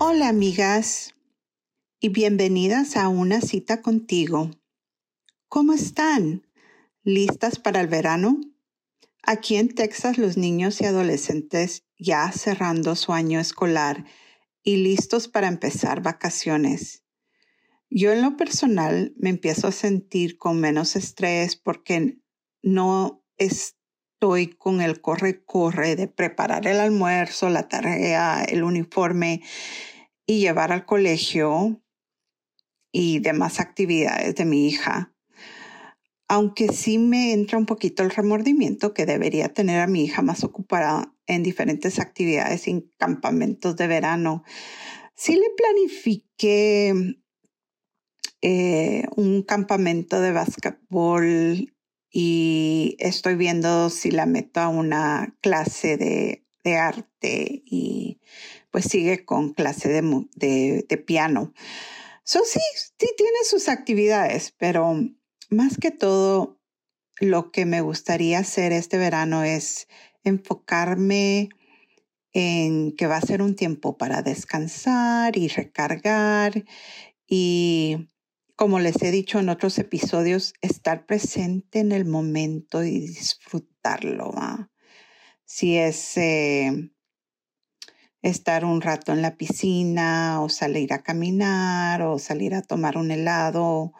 Hola amigas y bienvenidas a una cita contigo. ¿Cómo están? ¿Listas para el verano? Aquí en Texas los niños y adolescentes ya cerrando su año escolar y listos para empezar vacaciones. Yo en lo personal me empiezo a sentir con menos estrés porque no estoy con el corre-corre de preparar el almuerzo, la tarea, el uniforme y llevar al colegio y demás actividades de mi hija. Aunque sí me entra un poquito el remordimiento que debería tener a mi hija más ocupada en diferentes actividades y campamentos de verano. Sí le planifiqué eh, un campamento de básquetbol y estoy viendo si la meto a una clase de, de arte y pues sigue con clase de, de, piano. So, sí, sí tiene sus actividades, pero más que todo, lo que me gustaría hacer este verano es enfocarme en que va a ser un tiempo para descansar y recargar y, como les he dicho en otros episodios, estar presente en el momento y disfrutarlo. Si es eh, estar un rato en la piscina o salir a caminar o salir a tomar un helado,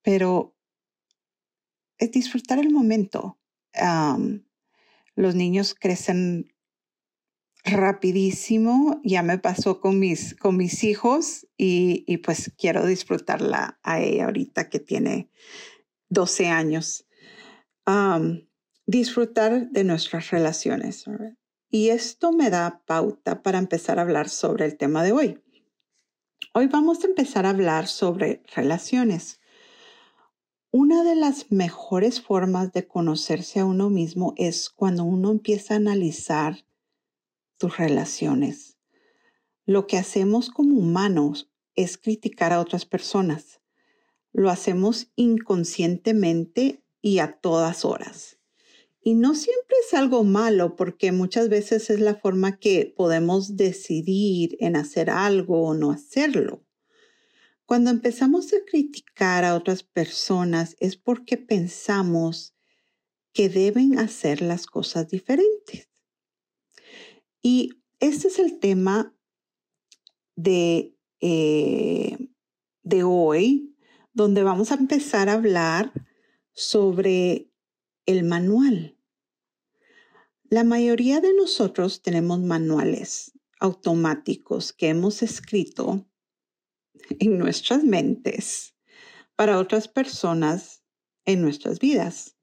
pero es disfrutar el momento. los niños crecen rapidísimo, ya me pasó con mis, con mis hijos y, pues quiero disfrutarla a ella ahorita que tiene 12 años. disfrutar de nuestras relaciones. Y esto me da pauta para empezar a hablar sobre el tema de hoy. Hoy vamos a empezar a hablar sobre relaciones. Una de las mejores formas de conocerse a uno mismo es cuando uno empieza a analizar tus relaciones. Lo que hacemos como humanos es criticar a otras personas. Lo hacemos inconscientemente y a todas horas. Y no siempre es algo malo porque muchas veces es la forma que podemos decidir en hacer algo o no hacerlo. Cuando empezamos a criticar a otras personas es porque pensamos que deben hacer las cosas diferentes. Y este es el tema de, eh, de hoy, donde vamos a empezar a hablar sobre el manual. La mayoría de nosotros tenemos manuales automáticos que hemos escrito en nuestras mentes para otras personas en nuestras vidas.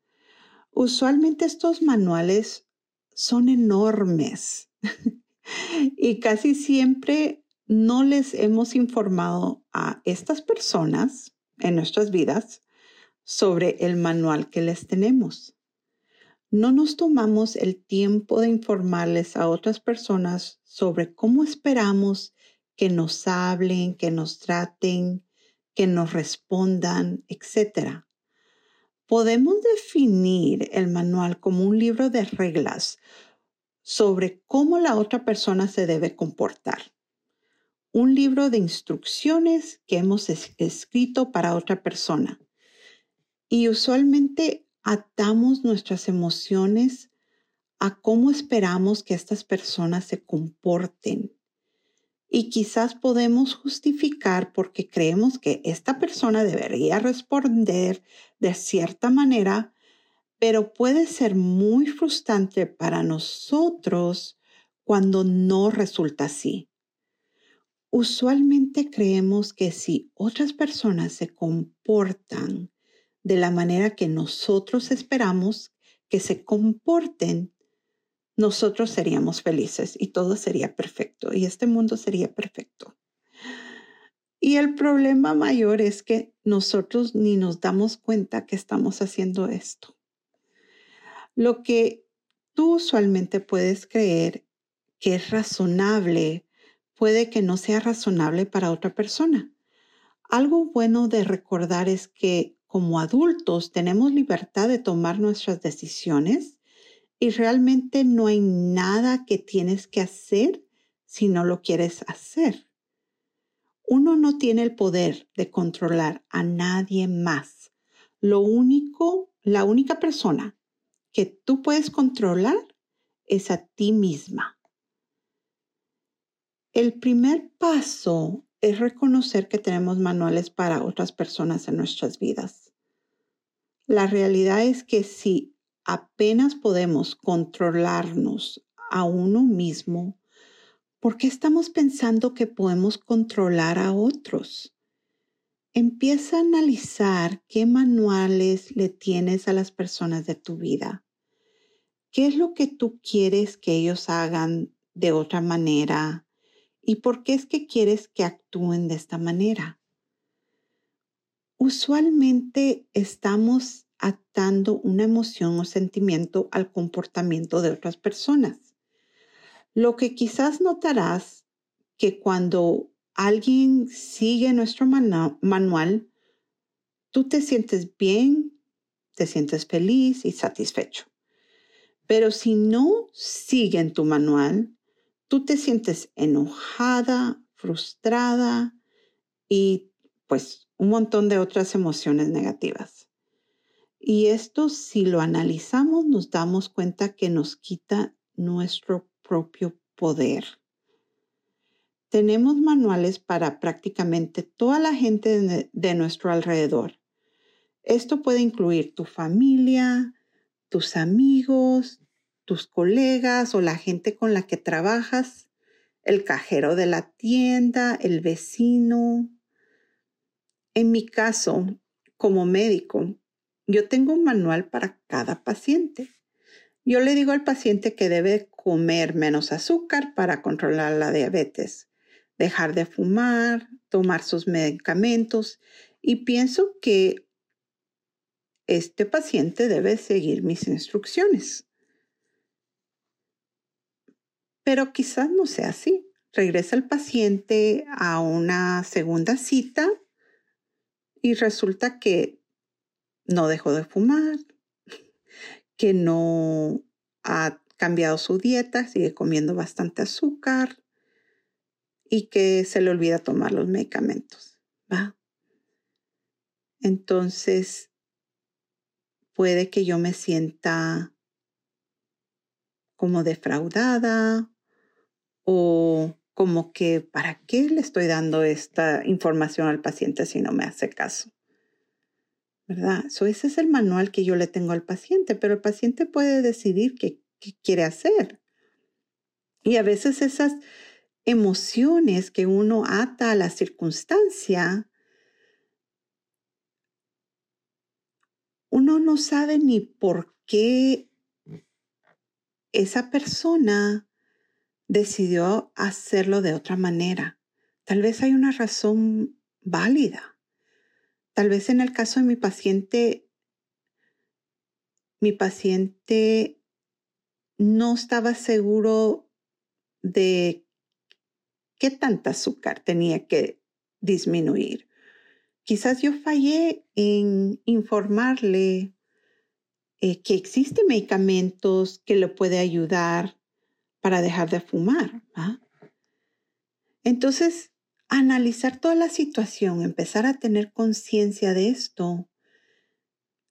Usualmente estos manuales son enormes y casi siempre no les hemos informado a estas personas en nuestras vidas sobre el manual que les tenemos. No nos tomamos el tiempo de informarles a otras personas sobre cómo esperamos que nos hablen, que nos traten, que nos respondan, etc. Podemos definir el manual como un libro de reglas sobre cómo la otra persona se debe comportar. Un libro de instrucciones que hemos escrito para otra persona. Y usualmente atamos nuestras emociones a cómo esperamos que estas personas se comporten. Y quizás podemos justificar porque creemos que esta persona debería responder de cierta manera, pero puede ser muy frustrante para nosotros cuando no resulta así. Usualmente creemos que si otras personas se comportan de la manera que nosotros esperamos que se comporten, nosotros seríamos felices y todo sería perfecto y este mundo sería perfecto. Y el problema mayor es que nosotros ni nos damos cuenta que estamos haciendo esto. Lo que tú usualmente puedes creer que es razonable puede que no sea razonable para otra persona. Algo bueno de recordar es que como adultos tenemos libertad de tomar nuestras decisiones y realmente no hay nada que tienes que hacer si no lo quieres hacer. Uno no tiene el poder de controlar a nadie más. Lo único, la única persona que tú puedes controlar es a ti misma. El primer paso es reconocer que tenemos manuales para otras personas en nuestras vidas. La realidad es que si apenas podemos controlarnos a uno mismo, ¿por qué estamos pensando que podemos controlar a otros? Empieza a analizar qué manuales le tienes a las personas de tu vida. ¿Qué es lo que tú quieres que ellos hagan de otra manera? ¿Y por qué es que quieres que actúen de esta manera? Usualmente estamos atando una emoción o sentimiento al comportamiento de otras personas. Lo que quizás notarás que cuando alguien sigue nuestro manual, tú te sientes bien, te sientes feliz y satisfecho. Pero si no siguen tu manual, tú te sientes enojada, frustrada y pues un montón de otras emociones negativas. Y esto si lo analizamos nos damos cuenta que nos quita nuestro propio poder. Tenemos manuales para prácticamente toda la gente de, nuestro alrededor. Esto puede incluir tu familia, tus amigos, tus colegas o la gente con la que trabajas, el cajero de la tienda, el vecino. En mi caso, como médico, yo tengo un manual para cada paciente. Yo le digo al paciente que debe comer menos azúcar para controlar la diabetes dejar de fumar, tomar sus medicamentos y pienso que este paciente debe seguir mis instrucciones. Pero quizás no sea así. Regresa el paciente a una segunda cita y resulta que no dejó de fumar, que no ha cambiado su dieta, sigue comiendo bastante azúcar, y que se le olvida tomar los medicamentos. Entonces, puede que yo me sienta como defraudada o como que, ¿para qué le estoy dando esta información al paciente si no me hace caso? ¿Verdad? So, ese es el manual que yo le tengo al paciente, pero el paciente puede decidir qué, qué quiere hacer. Y a veces esas emociones que uno ata a la circunstancia, uno no sabe ni por qué esa persona decidió hacerlo de otra manera. Tal vez hay una razón válida. Tal vez en el caso de mi paciente, mi paciente no estaba seguro de qué tanta azúcar tenía que disminuir. Quizás yo fallé en informarle eh, que existen medicamentos que le puede ayudar para dejar de fumar. Entonces, analizar toda la situación, empezar a tener conciencia de esto,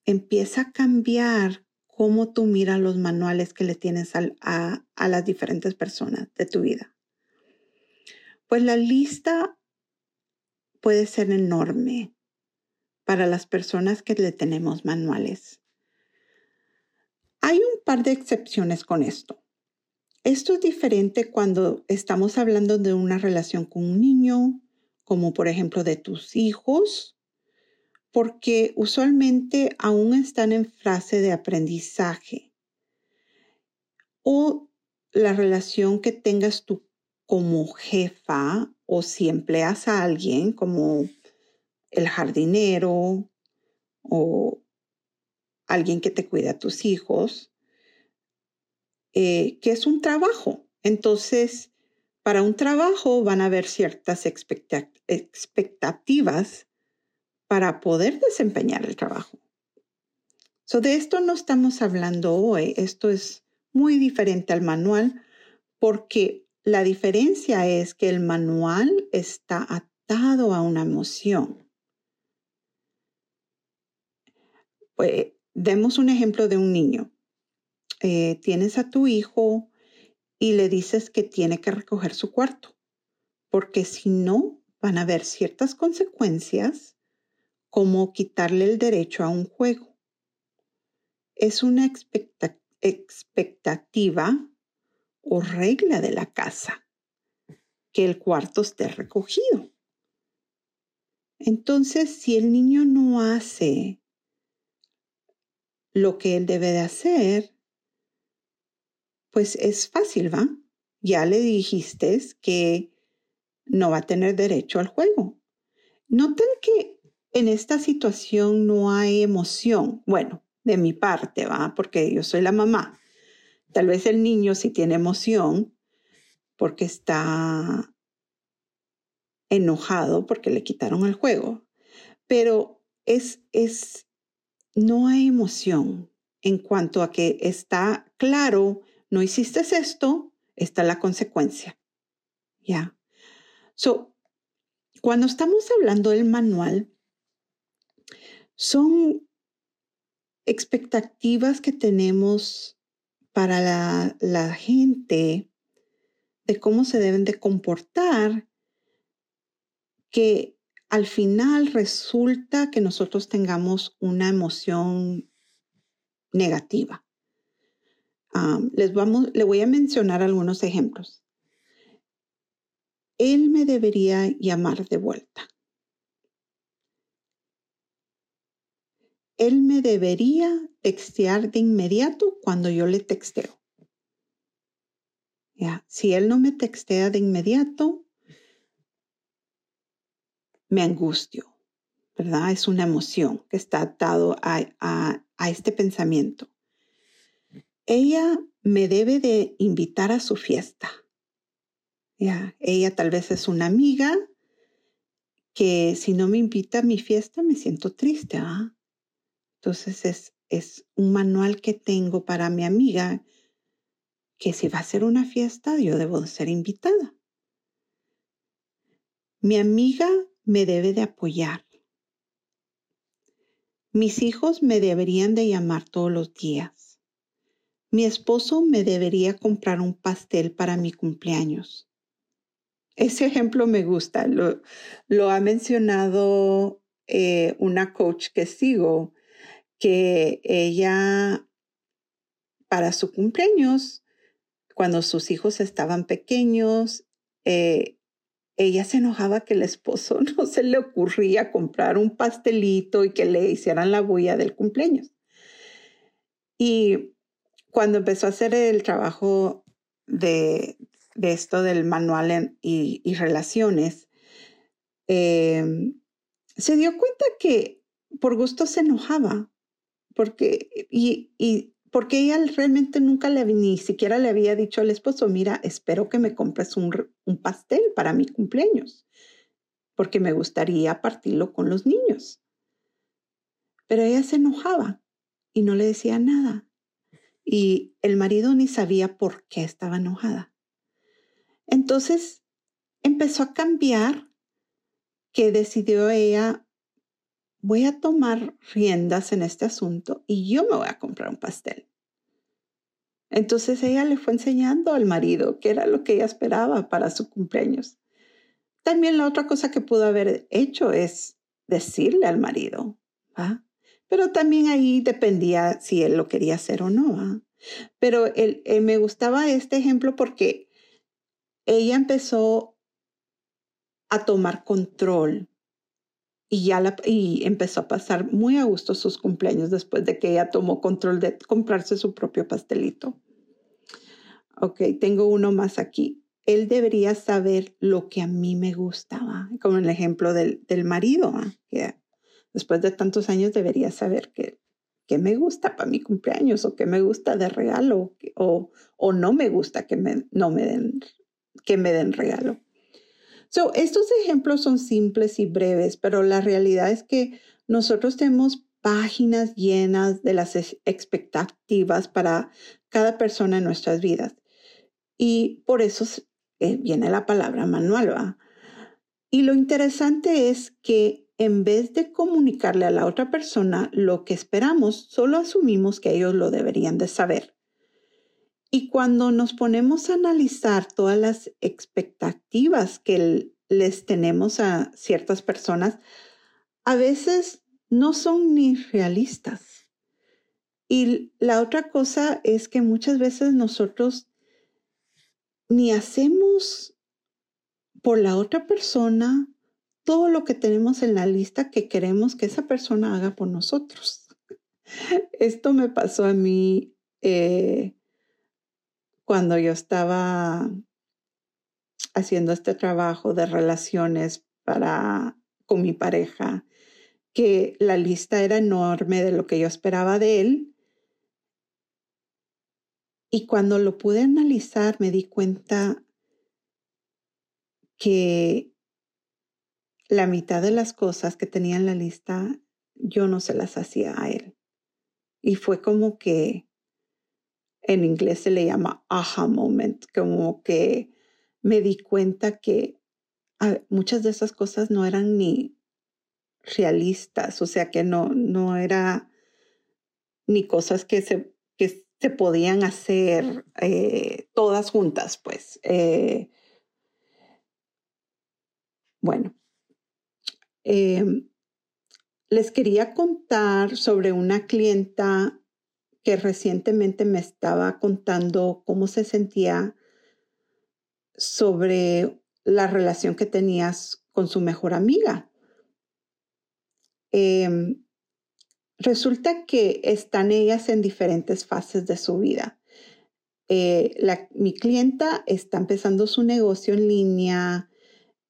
empieza a cambiar cómo tú miras los manuales que le tienes a las diferentes personas de tu vida. Pues la lista puede ser enorme para las personas que le tenemos manuales. Hay un par de excepciones con esto. Esto es diferente cuando estamos hablando de una relación con un niño, como por ejemplo de tus hijos, porque usualmente aún están en fase de aprendizaje. O la relación que tengas tú como jefa o si empleas a alguien como el jardinero o alguien que te cuida a tus hijos, eh, que es un trabajo. Entonces, para un trabajo van a haber ciertas expectativas para poder desempeñar el trabajo. So, de esto no estamos hablando hoy. Esto es muy diferente al manual porque la diferencia es que el manual está atado a una emoción. Pues, demos un ejemplo de un niño. Eh, tienes a tu hijo y le dices que tiene que recoger su cuarto, porque si no, van a haber ciertas consecuencias como quitarle el derecho a un juego. Es una expectativa o regla de la casa que el cuarto esté recogido. Entonces, si el niño no hace lo que él debe de hacer, pues es fácil, ¿va? Ya le dijiste que no va a tener derecho al juego. Noten que en esta situación no hay emoción. Bueno, de mi parte, ¿va? Porque yo soy la mamá. Tal vez el niño sí tiene emoción porque está enojado porque le quitaron el juego. Pero es, es, no hay emoción en cuanto a que está claro no hiciste esto, está la consecuencia. ¿Ya? So, cuando estamos hablando del manual, son expectativas que tenemos para la, la gente de cómo se deben de comportar que al final resulta que nosotros tengamos una emoción negativa les vamos, le voy a mencionar algunos ejemplos. Él me debería llamar de vuelta. Él me debería textear de inmediato cuando yo le texteo. Ya, si él no me textea de inmediato, me angustio, ¿verdad? Es una emoción que está atado a este pensamiento ella me debe de invitar a su fiesta. Ya, ella tal vez es una amiga que si no me invita a mi fiesta me siento triste. ¿ah? Entonces es, es un manual que tengo para mi amiga que si va a ser una fiesta yo debo de ser invitada. Mi amiga me debe de apoyar. Mis hijos me deberían de llamar todos los días. Mi esposo me debería comprar un pastel para mi cumpleaños. Ese ejemplo me gusta. Lo, ha mencionado eh, una coach que sigo, que ella, para su cumpleaños, cuando sus hijos estaban pequeños, eh, ella se enojaba que el esposo no se le ocurría comprar un pastelito y que le hicieran la bulla del cumpleaños. Y cuando empezó a hacer el trabajo de, esto del manual y, relaciones, em, se dio cuenta que por gusto se enojaba, porque, y, porque ella realmente nunca le, ni siquiera le había dicho al esposo, mira, espero que me compres un, un pastel para mi cumpleaños, porque me gustaría partirlo con los niños. Pero ella se enojaba y no le decía nada y el marido ni sabía por qué estaba enojada. Entonces empezó a cambiar que decidió ella, voy a tomar riendas en este asunto y yo me voy a comprar un pastel. Entonces ella le fue enseñando al marido qué era lo que ella esperaba para su cumpleaños. También la otra cosa que pudo haber hecho es decirle al marido, ¿va? Pero también ahí dependía si él lo quería hacer o no. ¿ah? Pero él, eh, me gustaba este ejemplo porque ella empezó a tomar control y ya la, y empezó a pasar muy a gusto sus cumpleaños después de que ella tomó control de comprarse su propio pastelito. Ok, tengo uno más aquí. Él debería saber lo que a mí me gustaba, como el ejemplo del, marido, que después de tantos años debería saber que, me gusta para mi cumpleaños o que me gusta de regalo o, o no me gusta que me, no me den, que me den regalo. So, estos ejemplos son simples y breves, pero la realidad es que nosotros tenemos páginas llenas de las expectativas para cada persona en nuestras vidas. Y por eso eh, viene la palabra manual. Y lo interesante es que en vez de comunicarle a la otra persona lo que esperamos, solo asumimos que ellos lo deberían de saber. Y cuando nos ponemos a analizar todas las expectativas que les tenemos a ciertas personas, a veces no son ni realistas. Y la otra cosa es que muchas veces nosotros ni hacemos por la otra persona todo lo que tenemos en la lista que queremos que esa persona haga por nosotros. Esto me pasó a mí eh, cuando yo estaba haciendo este trabajo de relaciones para con mi pareja, que la lista era enorme de lo que yo esperaba de él. Y cuando lo pude analizar me di cuenta que la mitad de las cosas que tenía en la lista yo no se las hacía a él. Y fue como que en inglés se le llama aha moment, como que me di cuenta que ah, muchas de esas cosas no eran ni realistas, o sea que no, no era ni cosas que se, que se podían hacer eh, todas juntas, pues. Eh, bueno, Em, les quería contar sobre una clienta que recientemente me estaba contando cómo se sentía sobre la relación que tenías con su mejor amiga. Em, resulta que están ellas en diferentes fases de su vida. Eh, mi clienta está empezando su negocio en línea,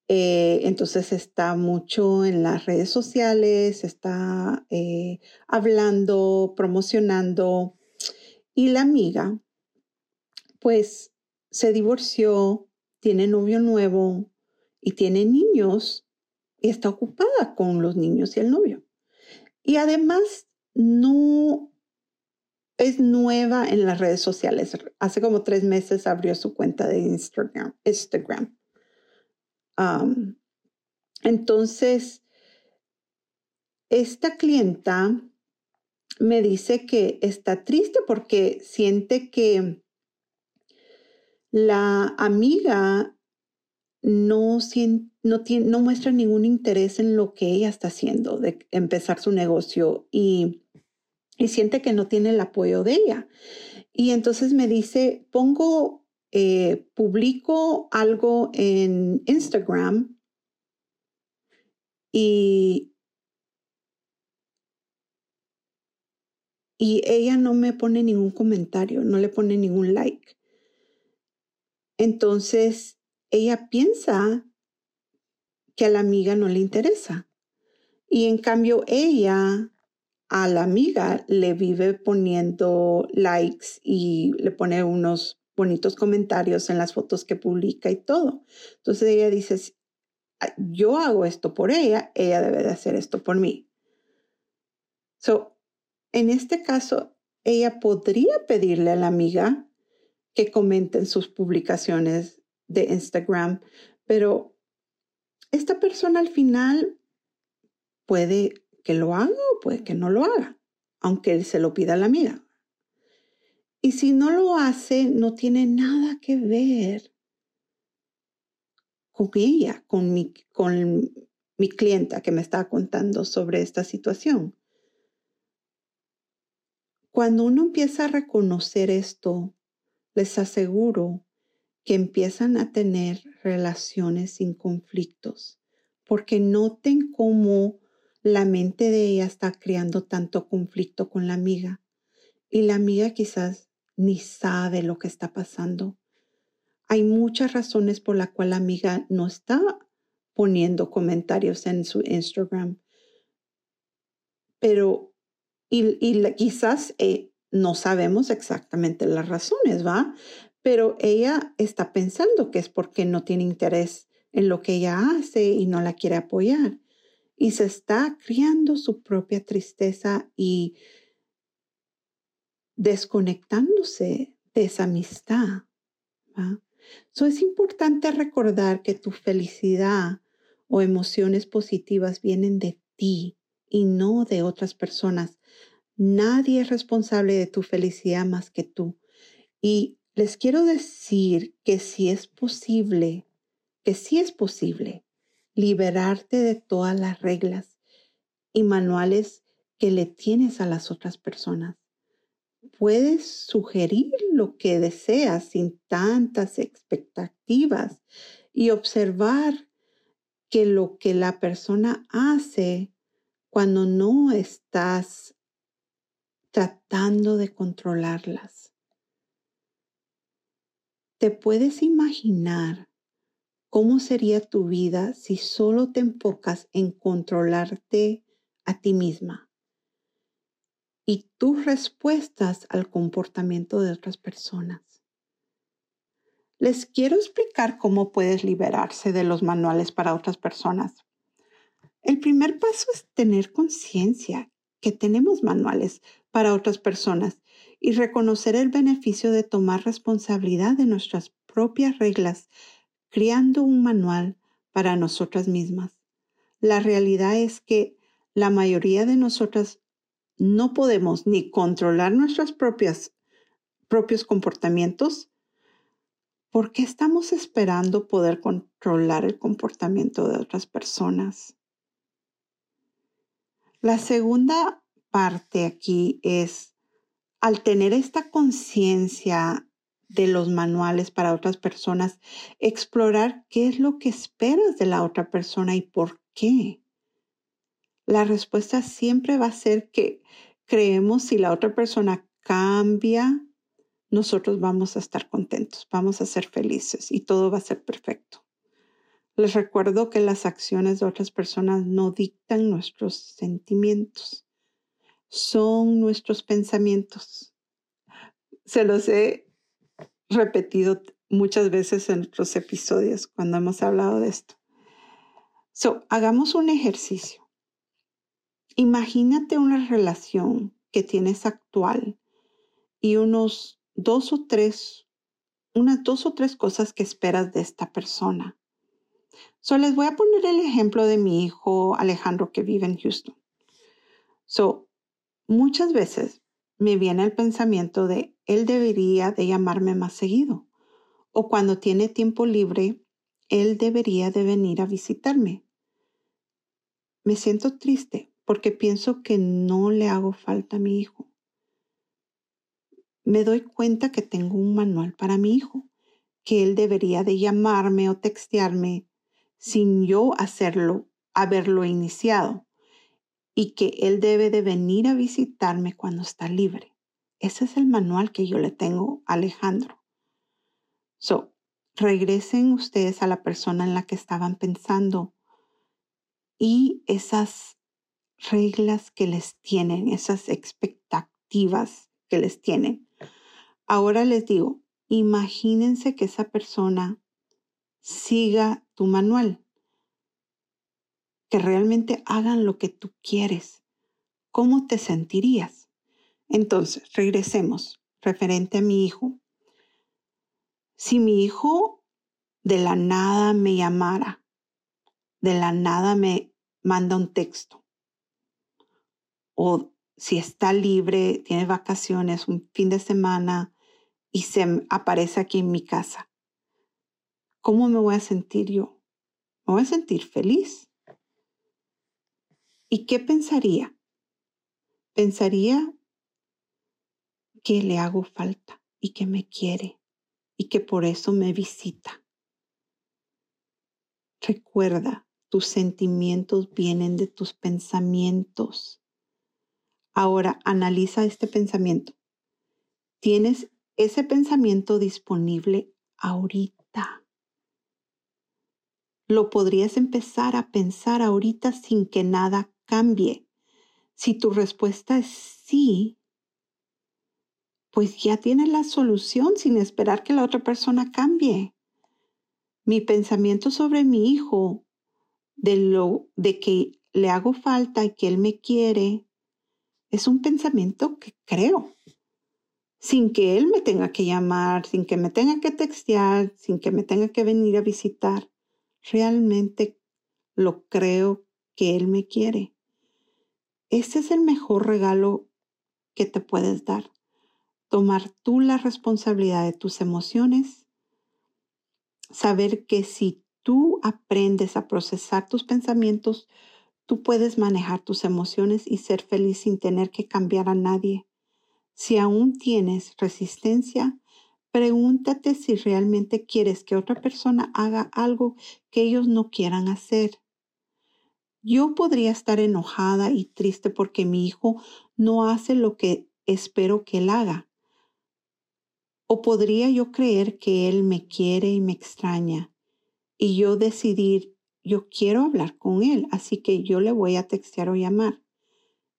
eh, entonces está mucho en las redes sociales, está eh, hablando, promocionando. Y la amiga, pues, se divorció, tiene novio nuevo y tiene niños y está ocupada con los niños y el novio. Y además no es nueva en las redes sociales. Hace como tres meses abrió su cuenta de Instagram. Instagram entonces, esta clienta me dice que está triste porque siente que la amiga no, no, no muestra ningún interés en lo que ella está haciendo, de empezar su negocio y, y siente que no tiene el apoyo de ella. Y entonces me dice, pongo eh, publico algo en Instagram y, y ella no me pone ningún comentario, no le pone ningún like. Entonces, ella piensa que a la amiga no le interesa. Y en cambio, ella a la amiga le vive poniendo likes y le pone unos bonitos comentarios en las fotos que publica y todo. Entonces ella dice, yo hago esto por ella, ella debe de hacer esto por mí. So, en este caso, ella podría pedirle a la amiga que comenten sus publicaciones de Instagram, pero esta persona al final puede que lo haga o puede que no lo haga, aunque él se lo pida a la amiga. Y si no lo hace, no tiene nada que ver con ella, con mi, con mi clienta que me está contando sobre esta situación. Cuando uno empieza a reconocer esto, les aseguro que empiezan a tener relaciones sin conflictos, porque noten cómo la mente de ella está creando tanto conflicto con la amiga y la amiga quizás ni sabe lo que está pasando. Hay muchas razones por las cuales la amiga no está poniendo comentarios en su Instagram. Pero, y, quizás eh, no sabemos exactamente las razones, ¿va? Pero ella está pensando que es porque no tiene interés en lo que ella hace y no la quiere apoyar. Y se está criando su propia tristeza y desconectándose de esa amistad. ¿va? es importante recordar que tu felicidad o emociones positivas vienen de ti y no de otras personas. Nadie es responsable de tu felicidad más que tú. Y les quiero decir que si es posible, que si es posible liberarte de todas las reglas y manuales que le tienes a las otras personas puedes sugerir lo que deseas sin tantas expectativas y observar que lo que la persona hace cuando no estás tratando de controlarlas. ¿Te puedes imaginar cómo sería tu vida si solo te enfocas en controlarte a ti misma? Y tus respuestas al comportamiento de otras personas. Les quiero explicar cómo puedes liberarse de los manuales para otras personas. El primer paso es tener conciencia que tenemos manuales para otras personas y reconocer el beneficio de tomar responsabilidad de nuestras propias reglas, creando un manual para nosotras mismas. La realidad es que la mayoría de nosotras no podemos ni controlar nuestros propios comportamientos, ¿por qué estamos esperando poder controlar el comportamiento de otras personas? La segunda parte aquí es, al tener esta conciencia de los manuales para otras personas, explorar qué es lo que esperas de la otra persona y por qué la respuesta siempre va a ser que creemos si la otra persona cambia, nosotros vamos a estar contentos, vamos a ser felices y todo va a ser perfecto. Les recuerdo que las acciones de otras personas no dictan nuestros sentimientos, son nuestros pensamientos. Se los he repetido muchas veces en otros episodios cuando hemos hablado de esto. So, hagamos un ejercicio. Imagínate una relación que tienes actual y unos dos o tres, unas dos o tres cosas que esperas de esta persona. So, les voy a poner el ejemplo de mi hijo Alejandro que vive en Houston. So, muchas veces me viene el pensamiento de él debería de llamarme más seguido o cuando tiene tiempo libre, él debería de venir a visitarme. Me siento triste porque pienso que no le hago falta a mi hijo. Me doy cuenta que tengo un manual para mi hijo, que él debería de llamarme o textearme sin yo hacerlo, haberlo iniciado, y que él debe de venir a visitarme cuando está libre. Ese es el manual que yo le tengo a Alejandro. So, regresen ustedes a la persona en la que estaban pensando y esas reglas que les tienen, esas expectativas que les tienen. Ahora les digo, imagínense que esa persona siga tu manual, que realmente hagan lo que tú quieres. ¿Cómo te sentirías? Entonces, regresemos, referente a mi hijo. Si mi hijo de la nada me llamara, de la nada me manda un texto, o si está libre, tiene vacaciones, un fin de semana y se aparece aquí en mi casa. ¿Cómo me voy a sentir yo? Me voy a sentir feliz. ¿Y qué pensaría? Pensaría que le hago falta y que me quiere y que por eso me visita. Recuerda, tus sentimientos vienen de tus pensamientos. Ahora analiza este pensamiento. ¿Tienes ese pensamiento disponible ahorita. Lo podrías empezar a pensar ahorita sin que nada cambie. Si tu respuesta es sí, pues ya tienes la solución sin esperar que la otra persona cambie. Mi pensamiento sobre mi hijo, de lo de que le hago falta y que él me quiere, es un pensamiento que creo sin que él me tenga que llamar, sin que me tenga que textear, sin que me tenga que venir a visitar. Realmente lo creo que él me quiere. Ese es el mejor regalo que te puedes dar. Tomar tú la responsabilidad de tus emociones. Saber que si tú aprendes a procesar tus pensamientos, tú puedes manejar tus emociones y ser feliz sin tener que cambiar a nadie si aún tienes resistencia, pregúntate si realmente quieres que otra persona haga algo que ellos no quieran hacer. Yo podría estar enojada y triste porque mi hijo no hace lo que espero que él haga. O podría yo creer que él me quiere y me extraña y yo decidir, yo quiero hablar con él, así que yo le voy a textear o llamar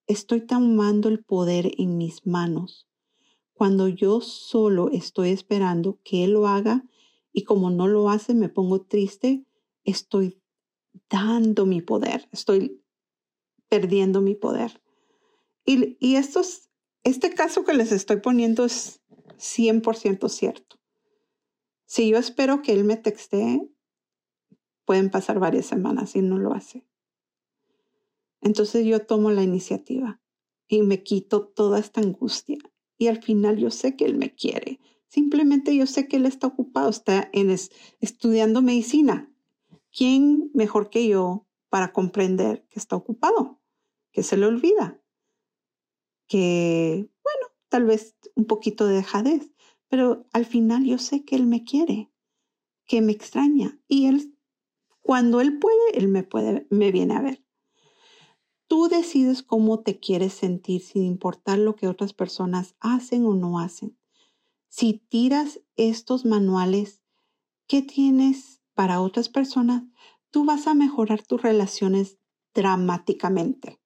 estoy tomando el poder en mis manos. Cuando yo solo estoy esperando que Él lo haga y como no lo hace me pongo triste, estoy dando mi poder, estoy perdiendo mi poder. Y, y este caso que les estoy poniendo es 100% cierto. Si yo espero que Él me texte, pueden pasar varias semanas y no lo hace. Entonces yo tomo la iniciativa y me quito toda esta angustia. Y al final yo sé que Él me quiere. Simplemente yo sé que Él está ocupado, está en estudiando medicina. ¿Quién mejor que yo para comprender que está ocupado? Que se le olvida. Que, bueno, tal vez un poquito de dejadez, pero al final yo sé que Él me quiere, que me extraña. Y Él, cuando Él puede, Él me, puede, me viene a ver. Tú decides cómo te quieres sentir sin importar lo que otras personas hacen o no hacen. Si tiras estos manuales que tienes para otras personas, tú vas a mejorar tus relaciones dramáticamente.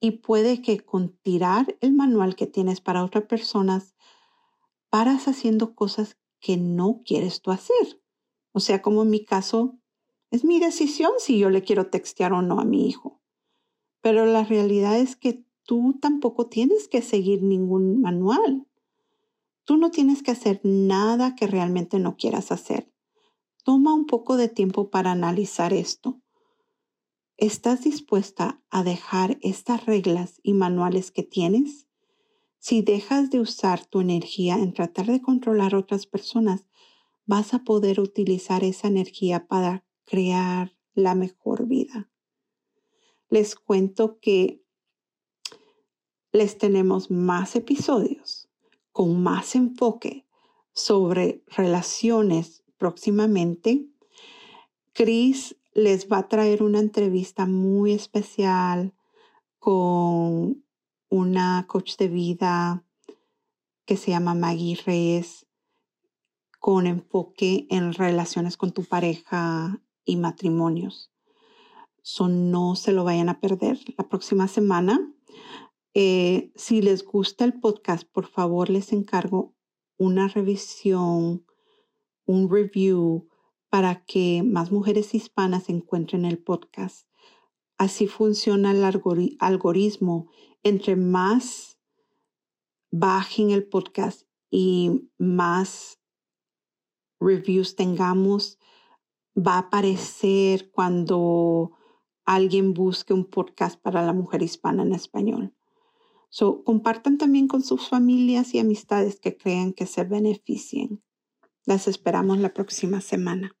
Y puede que con tirar el manual que tienes para otras personas, paras haciendo cosas que no quieres tú hacer. O sea, como en mi caso, es mi decisión si yo le quiero textear o no a mi hijo. Pero la realidad es que tú tampoco tienes que seguir ningún manual. Tú no tienes que hacer nada que realmente no quieras hacer. Toma un poco de tiempo para analizar esto. ¿Estás dispuesta a dejar estas reglas y manuales que tienes? Si dejas de usar tu energía en tratar de controlar a otras personas, vas a poder utilizar esa energía para crear la mejor vida les cuento que les tenemos más episodios con más enfoque sobre relaciones próximamente. Chris les va a traer una entrevista muy especial con una coach de vida que se llama Maggie Reyes con enfoque en relaciones con tu pareja y matrimonios. So no se lo vayan a perder la próxima semana. Eh, si les gusta el podcast, por favor les encargo una revisión, un review para que más mujeres hispanas encuentren el podcast. Así funciona el algoritmo. Entre más bajen el podcast y más reviews tengamos, va a aparecer cuando alguien busque un podcast para la mujer hispana en español. So, compartan también con sus familias y amistades que crean que se beneficien. Las esperamos la próxima semana.